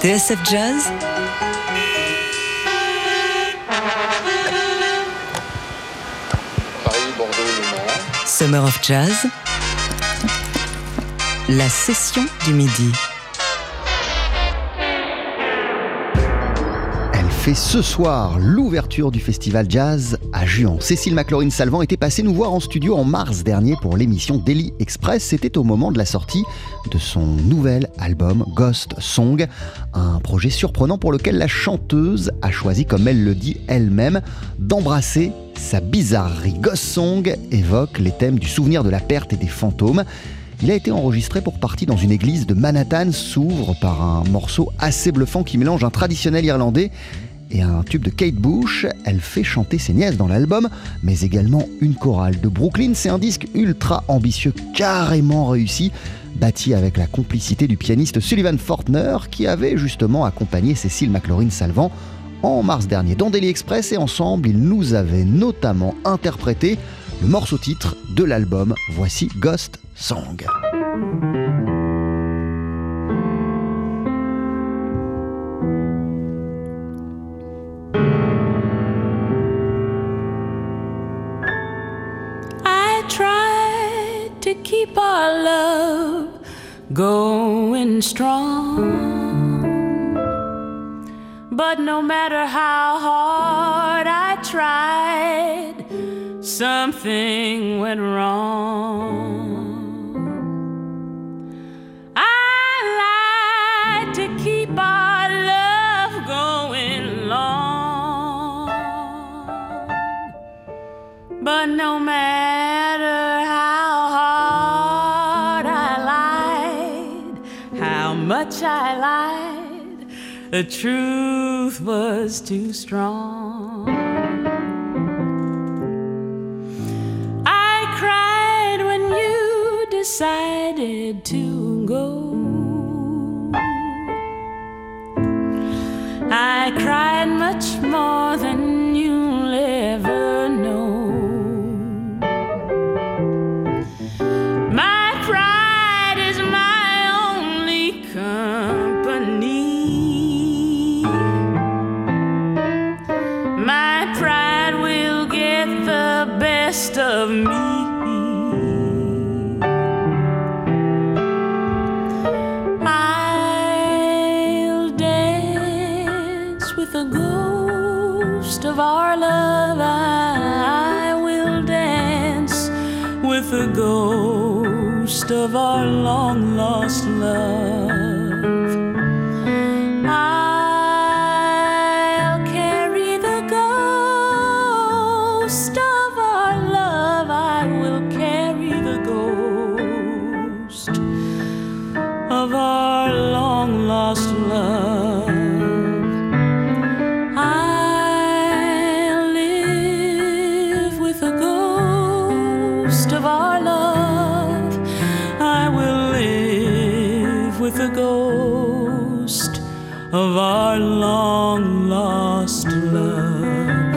TSF Jazz Paris, Bordeaux, Le Mans. Summer of Jazz La session du midi. Fait ce soir l'ouverture du festival jazz à Juan. Cécile McLaurin-Salvant était passée nous voir en studio en mars dernier pour l'émission Daily Express. C'était au moment de la sortie de son nouvel album Ghost Song, un projet surprenant pour lequel la chanteuse a choisi, comme elle le dit elle-même, d'embrasser sa bizarrerie. Ghost Song évoque les thèmes du souvenir de la perte et des fantômes. Il a été enregistré pour partie dans une église de Manhattan, s'ouvre par un morceau assez bluffant qui mélange un traditionnel irlandais et un tube de Kate Bush. Elle fait chanter ses nièces dans l'album, mais également une chorale de Brooklyn. C'est un disque ultra ambitieux, carrément réussi, bâti avec la complicité du pianiste Sullivan Fortner, qui avait justement accompagné Cécile McLaurin-Salvant en mars dernier dans Daily Express et ensemble, ils nous avaient notamment interprété le morceau titre de l'album. Voici Ghost Song. To keep our love going strong. But no matter how hard I tried, something went wrong. I lied to keep our love going long. But no matter much I lied, the truth was too strong. I cried when you decided to go. I cried much more than of me. I'll dance with the ghost of our love. I will dance with the ghost of our long lost love. Lost love. I'll live with the ghost of our love. I will live with ghost of our long lost love.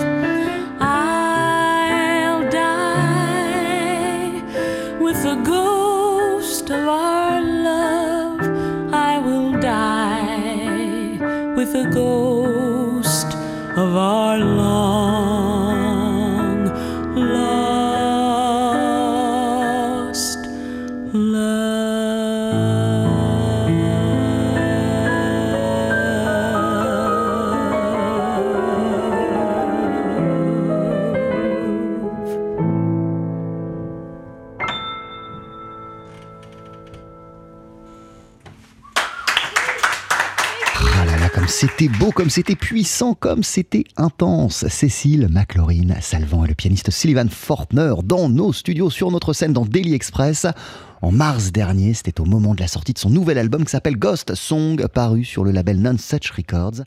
I'll die with ghost of our love. With the ghost of our long comme c'était beau, comme c'était puissant, comme c'était intense. Cécile McLaurin, Salvant et le pianiste Sullivan Fortner dans nos studios sur notre scène dans Daily Express. En mars dernier, c'était au moment de la sortie de son nouvel album qui s'appelle Ghost Song, paru sur le label None Such Records.